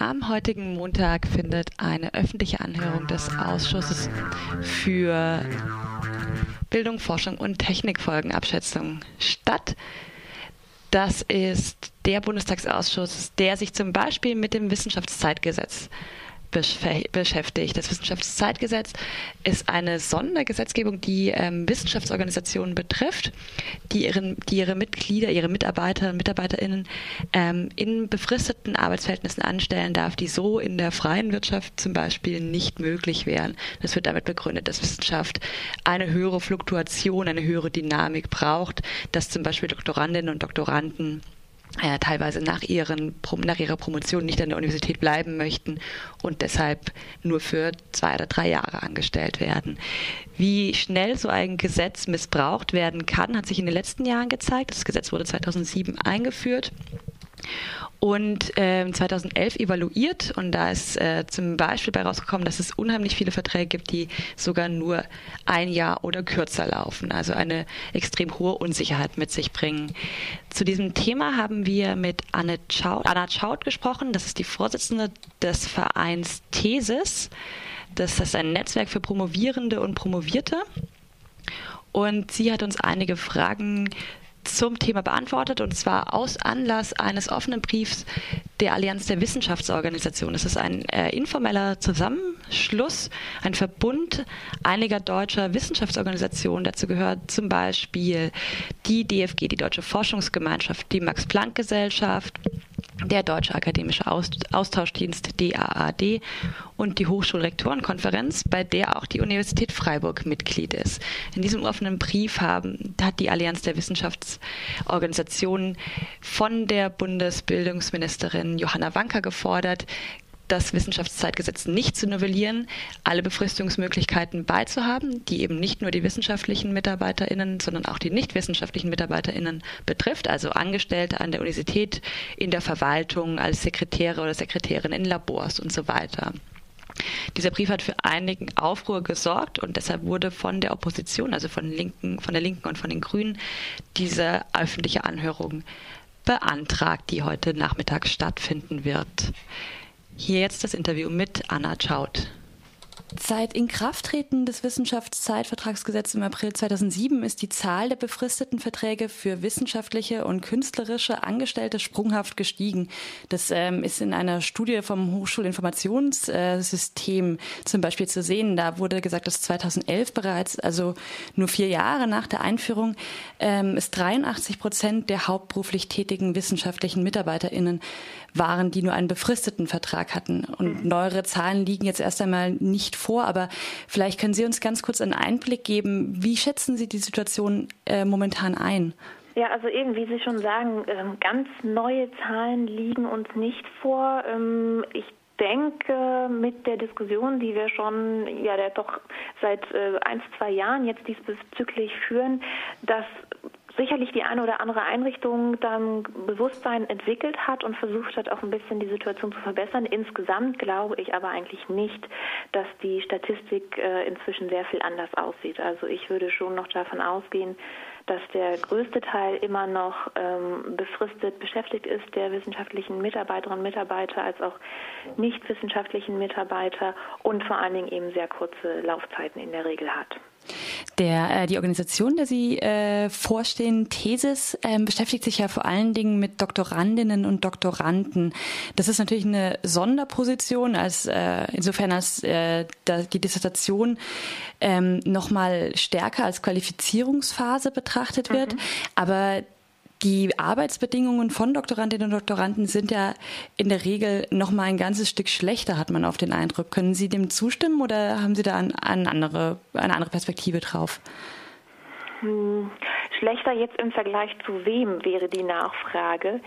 Am heutigen Montag findet eine öffentliche Anhörung des Ausschusses für Bildung, Forschung und Technikfolgenabschätzung statt. Das ist der Bundestagsausschuss, der sich zum Beispiel mit dem Wissenschaftszeitgesetz beschäftigt. Das Wissenschaftszeitgesetz ist eine Sondergesetzgebung, die ähm, Wissenschaftsorganisationen betrifft, die, ihren, die ihre Mitglieder, ihre Mitarbeiter und Mitarbeiterinnen ähm, in befristeten Arbeitsverhältnissen anstellen darf, die so in der freien Wirtschaft zum Beispiel nicht möglich wären. Das wird damit begründet, dass Wissenschaft eine höhere Fluktuation, eine höhere Dynamik braucht, dass zum Beispiel Doktorandinnen und Doktoranden äh, teilweise nach, ihren, nach ihrer Promotion nicht an der Universität bleiben möchten und deshalb nur für zwei oder drei Jahre angestellt werden. Wie schnell so ein Gesetz missbraucht werden kann, hat sich in den letzten Jahren gezeigt. Das Gesetz wurde 2007 eingeführt und äh, 2011 evaluiert und da ist äh, zum Beispiel bei rausgekommen, dass es unheimlich viele Verträge gibt, die sogar nur ein Jahr oder kürzer laufen, also eine extrem hohe Unsicherheit mit sich bringen. Zu diesem Thema haben wir mit Anne Schaut, Anna Schaut gesprochen, das ist die Vorsitzende des Vereins Thesis. Das ist ein Netzwerk für Promovierende und Promovierte. Und sie hat uns einige Fragen zum Thema beantwortet und zwar aus Anlass eines offenen Briefs der Allianz der Wissenschaftsorganisationen. Es ist ein äh, informeller Zusammenschluss, ein Verbund einiger deutscher Wissenschaftsorganisationen. Dazu gehört zum Beispiel die DFG, die Deutsche Forschungsgemeinschaft, die Max-Planck-Gesellschaft, der Deutsche Akademische Austauschdienst DAAD und die Hochschulrektorenkonferenz, bei der auch die Universität Freiburg Mitglied ist. In diesem offenen Brief haben, hat die Allianz der Wissenschaftsorganisationen von der Bundesbildungsministerin Johanna Wanka gefordert, das Wissenschaftszeitgesetz nicht zu novellieren, alle Befristungsmöglichkeiten beizuhaben, die eben nicht nur die wissenschaftlichen MitarbeiterInnen, sondern auch die nicht wissenschaftlichen MitarbeiterInnen betrifft, also Angestellte an der Universität, in der Verwaltung, als Sekretäre oder Sekretärin in Labors und so weiter. Dieser Brief hat für einigen Aufruhr gesorgt und deshalb wurde von der Opposition, also von, Linken, von der Linken und von den Grünen, diese öffentliche Anhörung beantragt, die heute Nachmittag stattfinden wird. Hier jetzt das Interview mit Anna Chaut. Seit Inkrafttreten des Wissenschaftszeitvertragsgesetzes im April 2007 ist die Zahl der befristeten Verträge für wissenschaftliche und künstlerische Angestellte sprunghaft gestiegen. Das ähm, ist in einer Studie vom Hochschulinformationssystem äh, zum Beispiel zu sehen. Da wurde gesagt, dass 2011 bereits, also nur vier Jahre nach der Einführung, ähm, es 83 Prozent der hauptberuflich tätigen wissenschaftlichen MitarbeiterInnen waren, die nur einen befristeten Vertrag hatten. Und mhm. neuere Zahlen liegen jetzt erst einmal nicht vor, aber vielleicht können Sie uns ganz kurz einen Einblick geben. Wie schätzen Sie die Situation äh, momentan ein? Ja, also eben, wie Sie schon sagen, ähm, ganz neue Zahlen liegen uns nicht vor. Ähm, ich denke, mit der Diskussion, die wir schon ja doch seit äh, ein, zwei Jahren jetzt diesbezüglich führen, dass sicherlich die eine oder andere Einrichtung dann Bewusstsein entwickelt hat und versucht hat, auch ein bisschen die Situation zu verbessern. Insgesamt glaube ich aber eigentlich nicht, dass die Statistik äh, inzwischen sehr viel anders aussieht. Also ich würde schon noch davon ausgehen, dass der größte Teil immer noch ähm, befristet beschäftigt ist, der wissenschaftlichen Mitarbeiterinnen und Mitarbeiter als auch nicht wissenschaftlichen Mitarbeiter und vor allen Dingen eben sehr kurze Laufzeiten in der Regel hat. Der, äh, die Organisation, der Sie äh, vorstehen, Thesis, äh, beschäftigt sich ja vor allen Dingen mit Doktorandinnen und Doktoranden. Das ist natürlich eine Sonderposition, als äh, insofern als äh, die Dissertation ähm, noch mal stärker als Qualifizierungsphase betrachtet wird. Mhm. Aber die Arbeitsbedingungen von Doktorandinnen und Doktoranden sind ja in der Regel noch mal ein ganzes Stück schlechter, hat man auf den Eindruck. Können Sie dem zustimmen oder haben Sie da ein, ein andere, eine andere Perspektive drauf? Hm, schlechter jetzt im Vergleich zu wem wäre die Nachfrage.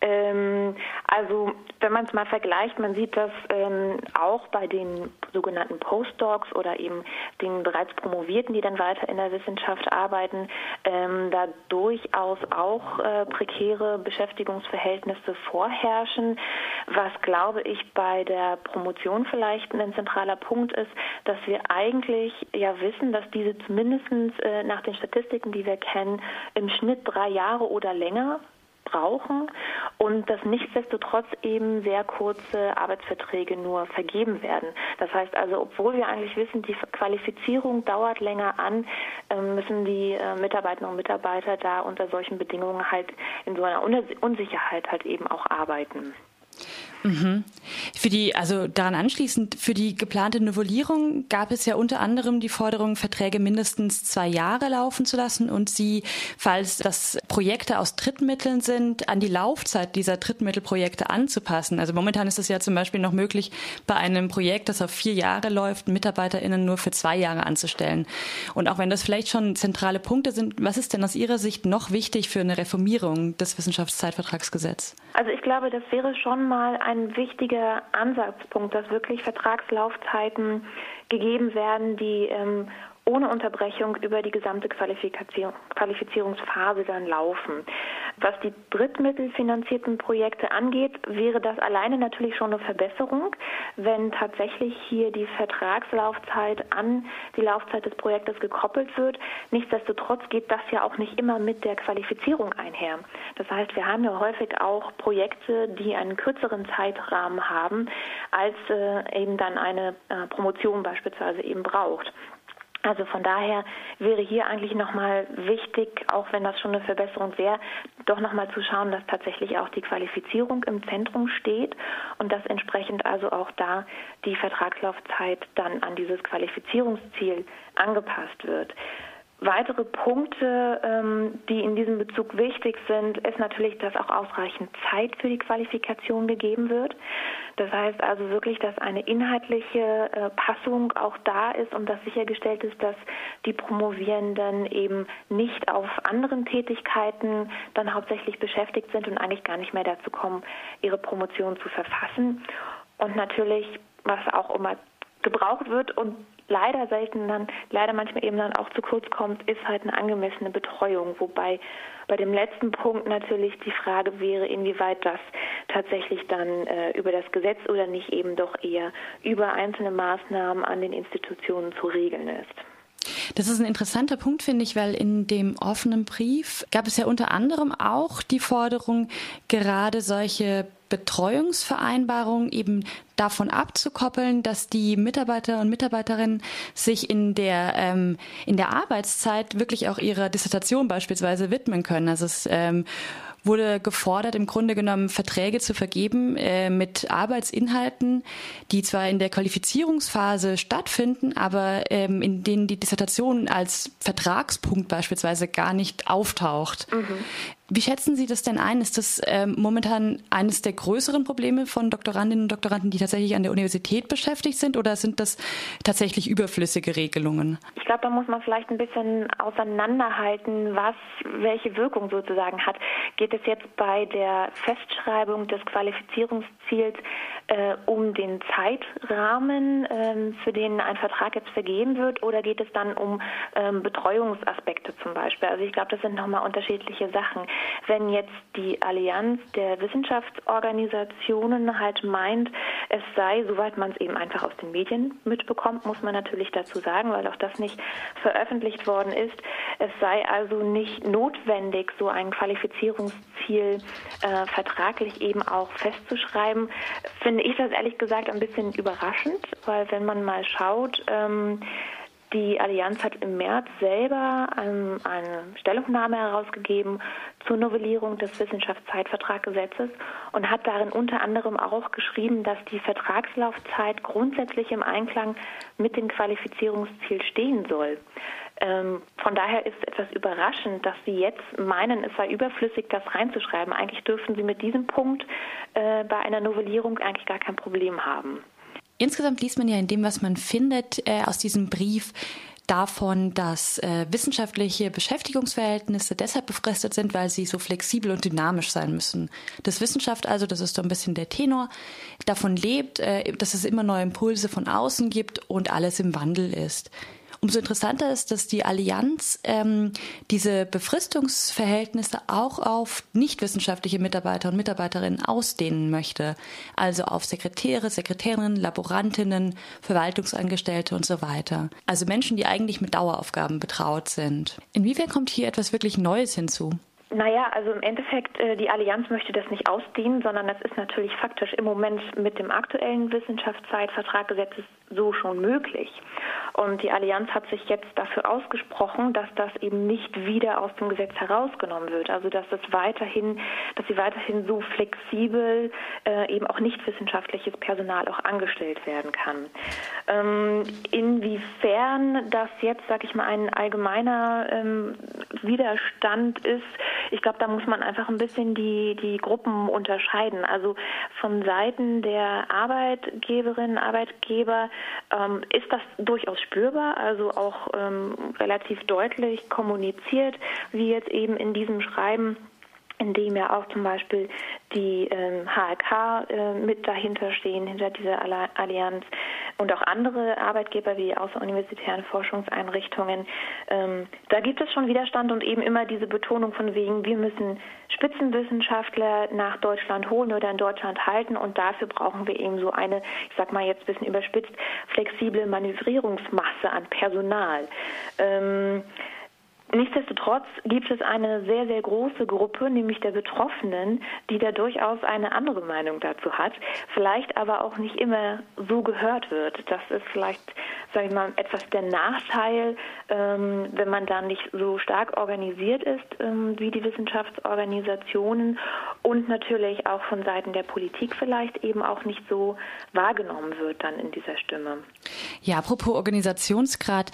Ähm, also wenn man es mal vergleicht, man sieht das ähm, auch bei den sogenannten Postdocs oder eben den bereits Promovierten, die dann weiter in der Wissenschaft arbeiten, ähm, da durchaus auch äh, prekäre Beschäftigungsverhältnisse vorherrschen. Was glaube ich bei der Promotion vielleicht ein zentraler Punkt ist, dass wir eigentlich ja wissen, dass diese zumindest äh, nach den Statistiken, die wir kennen, im Schnitt drei Jahre oder länger brauchen und dass nichtsdestotrotz eben sehr kurze Arbeitsverträge nur vergeben werden. Das heißt also, obwohl wir eigentlich wissen, die Qualifizierung dauert länger an, ähm, müssen die äh, Mitarbeiterinnen und Mitarbeiter da unter solchen Bedingungen halt in so einer Unsicherheit halt eben auch arbeiten. Mhm. Für die, also daran anschließend, für die geplante Novellierung gab es ja unter anderem die Forderung, Verträge mindestens zwei Jahre laufen zu lassen und sie, falls das Projekte aus Drittmitteln sind, an die Laufzeit dieser Drittmittelprojekte anzupassen. Also momentan ist es ja zum Beispiel noch möglich, bei einem Projekt, das auf vier Jahre läuft, MitarbeiterInnen nur für zwei Jahre anzustellen. Und auch wenn das vielleicht schon zentrale Punkte sind, was ist denn aus Ihrer Sicht noch wichtig für eine Reformierung des Wissenschaftszeitvertragsgesetzes? Also ich glaube, das wäre schon mal wichtiger Ansatzpunkt, dass wirklich Vertragslaufzeiten gegeben werden, die ähm, ohne Unterbrechung über die gesamte Qualifizierungsphase dann laufen. Was die drittmittelfinanzierten Projekte angeht, wäre das alleine natürlich schon eine Verbesserung, wenn tatsächlich hier die Vertragslaufzeit an die Laufzeit des Projektes gekoppelt wird. Nichtsdestotrotz geht das ja auch nicht immer mit der Qualifizierung einher. Das heißt, wir haben ja häufig auch Projekte, die einen kürzeren Zeitrahmen haben, als äh, eben dann eine äh, Promotion beispielsweise eben braucht. Also von daher wäre hier eigentlich nochmal wichtig, auch wenn das schon eine Verbesserung wäre, doch nochmal zu schauen, dass tatsächlich auch die Qualifizierung im Zentrum steht und dass entsprechend also auch da die Vertragslaufzeit dann an dieses Qualifizierungsziel angepasst wird. Weitere Punkte, ähm, die in diesem Bezug wichtig sind, ist natürlich, dass auch ausreichend Zeit für die Qualifikation gegeben wird. Das heißt also wirklich, dass eine inhaltliche äh, Passung auch da ist und dass sichergestellt ist, dass die Promovierenden eben nicht auf anderen Tätigkeiten dann hauptsächlich beschäftigt sind und eigentlich gar nicht mehr dazu kommen, ihre Promotion zu verfassen. Und natürlich, was auch immer gebraucht wird und leider selten dann, leider manchmal eben dann auch zu kurz kommt, ist halt eine angemessene Betreuung. Wobei bei dem letzten Punkt natürlich die Frage wäre, inwieweit das tatsächlich dann äh, über das Gesetz oder nicht eben doch eher über einzelne Maßnahmen an den Institutionen zu regeln ist. Das ist ein interessanter Punkt, finde ich, weil in dem offenen Brief gab es ja unter anderem auch die Forderung, gerade solche Betreuungsvereinbarungen eben davon abzukoppeln, dass die Mitarbeiter und Mitarbeiterinnen sich in der ähm, in der Arbeitszeit wirklich auch ihrer Dissertation beispielsweise widmen können. Also es ähm, wurde gefordert, im Grunde genommen Verträge zu vergeben äh, mit Arbeitsinhalten, die zwar in der Qualifizierungsphase stattfinden, aber ähm, in denen die Dissertation als Vertragspunkt beispielsweise gar nicht auftaucht. Mhm. Wie schätzen Sie das denn ein? Ist das ähm, momentan eines der größeren Probleme von Doktorandinnen und Doktoranden, die tatsächlich an der Universität beschäftigt sind, oder sind das tatsächlich überflüssige Regelungen? Ich glaube, da muss man vielleicht ein bisschen auseinanderhalten, was welche Wirkung sozusagen hat. Geht es jetzt bei der Festschreibung des Qualifizierungsziels äh, um den Zeitrahmen, äh, für den ein Vertrag jetzt vergeben wird, oder geht es dann um ähm, Betreuungsaspekte zum Beispiel? Also ich glaube, das sind nochmal unterschiedliche Sachen. Wenn jetzt die Allianz der Wissenschaftsorganisationen halt meint, es sei, soweit man es eben einfach aus den Medien mitbekommt, muss man natürlich dazu sagen, weil auch das nicht veröffentlicht worden ist, es sei also nicht notwendig, so ein Qualifizierungsziel äh, vertraglich eben auch festzuschreiben, finde ich das ehrlich gesagt ein bisschen überraschend, weil wenn man mal schaut, ähm, die Allianz hat im März selber ähm, eine Stellungnahme herausgegeben zur Novellierung des Wissenschaftszeitvertraggesetzes und hat darin unter anderem auch geschrieben, dass die Vertragslaufzeit grundsätzlich im Einklang mit dem Qualifizierungsziel stehen soll. Ähm, von daher ist es etwas überraschend, dass Sie jetzt meinen, es sei überflüssig, das reinzuschreiben. Eigentlich dürften Sie mit diesem Punkt äh, bei einer Novellierung eigentlich gar kein Problem haben. Insgesamt liest man ja in dem, was man findet, äh, aus diesem Brief davon, dass äh, wissenschaftliche Beschäftigungsverhältnisse deshalb befristet sind, weil sie so flexibel und dynamisch sein müssen. Das Wissenschaft also, das ist so ein bisschen der Tenor, davon lebt, äh, dass es immer neue Impulse von außen gibt und alles im Wandel ist. Umso interessanter ist, dass die Allianz ähm, diese Befristungsverhältnisse auch auf nichtwissenschaftliche Mitarbeiter und Mitarbeiterinnen ausdehnen möchte. Also auf Sekretäre, Sekretärinnen, Laborantinnen, Verwaltungsangestellte und so weiter. Also Menschen, die eigentlich mit Daueraufgaben betraut sind. Inwiefern kommt hier etwas wirklich Neues hinzu? Naja, also im Endeffekt, äh, die Allianz möchte das nicht ausdehnen, sondern das ist natürlich faktisch im Moment mit dem aktuellen Wissenschaftszeitvertraggesetz so schon möglich. Und die Allianz hat sich jetzt dafür ausgesprochen, dass das eben nicht wieder aus dem Gesetz herausgenommen wird. Also dass das weiterhin, dass sie weiterhin so flexibel äh, eben auch nicht wissenschaftliches Personal auch angestellt werden kann. Ähm, inwiefern das jetzt, sag ich mal, ein allgemeiner ähm, Widerstand ist, ich glaube, da muss man einfach ein bisschen die, die Gruppen unterscheiden. Also von Seiten der Arbeitgeberinnen, Arbeitgeber ähm, ist das durchaus spürbar, also auch ähm, relativ deutlich kommuniziert, wie jetzt eben in diesem Schreiben in dem ja auch zum Beispiel die ähm, HRK äh, mit dahinter stehen, hinter dieser Allianz und auch andere Arbeitgeber wie außeruniversitären Forschungseinrichtungen. Ähm, da gibt es schon Widerstand und eben immer diese Betonung von wegen, wir müssen Spitzenwissenschaftler nach Deutschland holen oder in Deutschland halten und dafür brauchen wir eben so eine, ich sag mal jetzt ein bisschen überspitzt, flexible Manövrierungsmasse an Personal. Ähm, Nichtsdestotrotz gibt es eine sehr, sehr große Gruppe, nämlich der Betroffenen, die da durchaus eine andere Meinung dazu hat, vielleicht aber auch nicht immer so gehört wird. Das ist vielleicht, sage ich mal, etwas der Nachteil, ähm, wenn man da nicht so stark organisiert ist ähm, wie die Wissenschaftsorganisationen und natürlich auch von Seiten der Politik vielleicht eben auch nicht so wahrgenommen wird dann in dieser Stimme. Ja, apropos Organisationsgrad,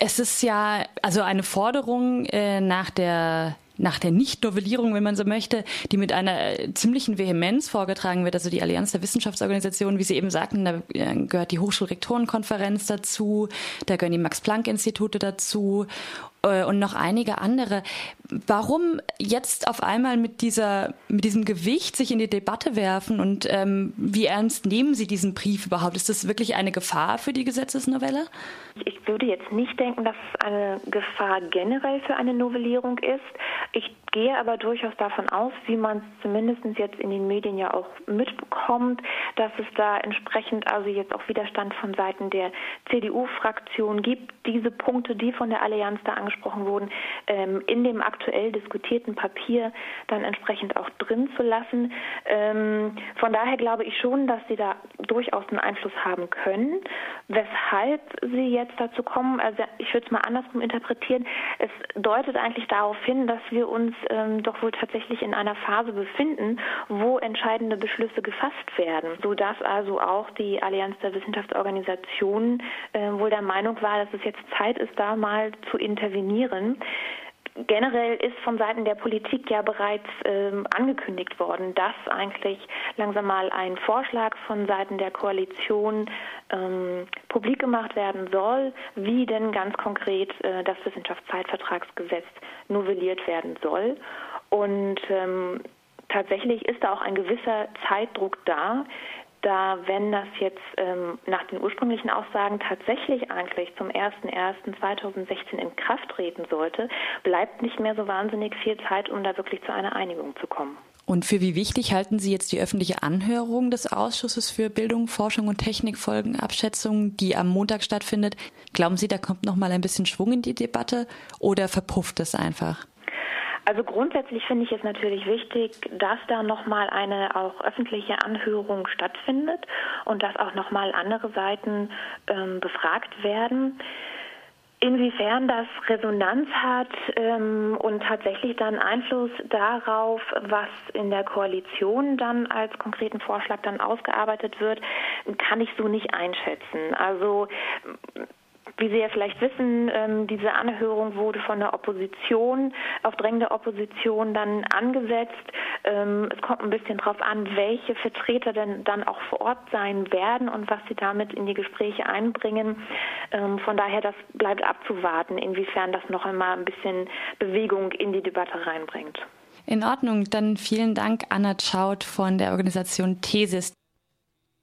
es ist ja also eine Forderung äh, nach der nach der Nicht-Novellierung, wenn man so möchte, die mit einer äh, ziemlichen Vehemenz vorgetragen wird. Also die Allianz der Wissenschaftsorganisationen, wie Sie eben sagten, da äh, gehört die Hochschulrektorenkonferenz dazu, da gehören die Max-Planck-Institute dazu äh, und noch einige andere. Warum jetzt auf einmal mit dieser, mit diesem Gewicht sich in die Debatte werfen und ähm, wie ernst nehmen Sie diesen Brief überhaupt? Ist das wirklich eine Gefahr für die Gesetzesnovelle? Ich würde jetzt nicht denken, dass es eine Gefahr generell für eine Novellierung ist. Ich gehe aber durchaus davon aus, wie man es zumindest jetzt in den Medien ja auch mitbekommt, dass es da entsprechend also jetzt auch Widerstand von Seiten der CDU-Fraktion gibt, diese Punkte, die von der Allianz da angesprochen wurden, ähm, in dem aktuell diskutierten Papier dann entsprechend auch drin zu lassen. Ähm, von daher glaube ich schon, dass sie da durchaus einen Einfluss haben können. Weshalb sie jetzt dazu kommen, also ich würde es mal andersrum interpretieren, es deutet eigentlich darauf hin, dass wir uns ähm, doch wohl tatsächlich in einer Phase befinden, wo entscheidende Beschlüsse gefasst werden, sodass also auch die Allianz der Wissenschaftsorganisationen äh, wohl der Meinung war, dass es jetzt Zeit ist, da mal zu intervenieren. Generell ist von Seiten der Politik ja bereits ähm, angekündigt worden, dass eigentlich langsam mal ein Vorschlag von Seiten der Koalition ähm, publik gemacht werden soll, wie denn ganz konkret äh, das Wissenschaftszeitvertragsgesetz novelliert werden soll. Und ähm, tatsächlich ist da auch ein gewisser Zeitdruck da, da wenn das jetzt ähm, nach den ursprünglichen Aussagen tatsächlich eigentlich zum 01.01.2016 in Kraft treten sollte, bleibt nicht mehr so wahnsinnig viel Zeit, um da wirklich zu einer Einigung zu kommen. Und für wie wichtig halten Sie jetzt die öffentliche Anhörung des Ausschusses für Bildung, Forschung und Technikfolgenabschätzung, die am Montag stattfindet? Glauben Sie, da kommt noch mal ein bisschen Schwung in die Debatte oder verpufft es einfach? Also grundsätzlich finde ich es natürlich wichtig, dass da nochmal eine auch öffentliche Anhörung stattfindet und dass auch nochmal andere Seiten ähm, befragt werden. Inwiefern das Resonanz hat ähm, und tatsächlich dann Einfluss darauf, was in der Koalition dann als konkreten Vorschlag dann ausgearbeitet wird, kann ich so nicht einschätzen. Also wie Sie ja vielleicht wissen, ähm, diese Anhörung wurde von der Opposition auf Drängen der Opposition dann angesetzt. Ähm, es kommt ein bisschen darauf an, welche Vertreter denn dann auch vor Ort sein werden und was sie damit in die Gespräche einbringen. Ähm, von daher, das bleibt abzuwarten, inwiefern das noch einmal ein bisschen Bewegung in die Debatte reinbringt. In Ordnung, dann vielen Dank, Anna Schaut von der Organisation Thesis.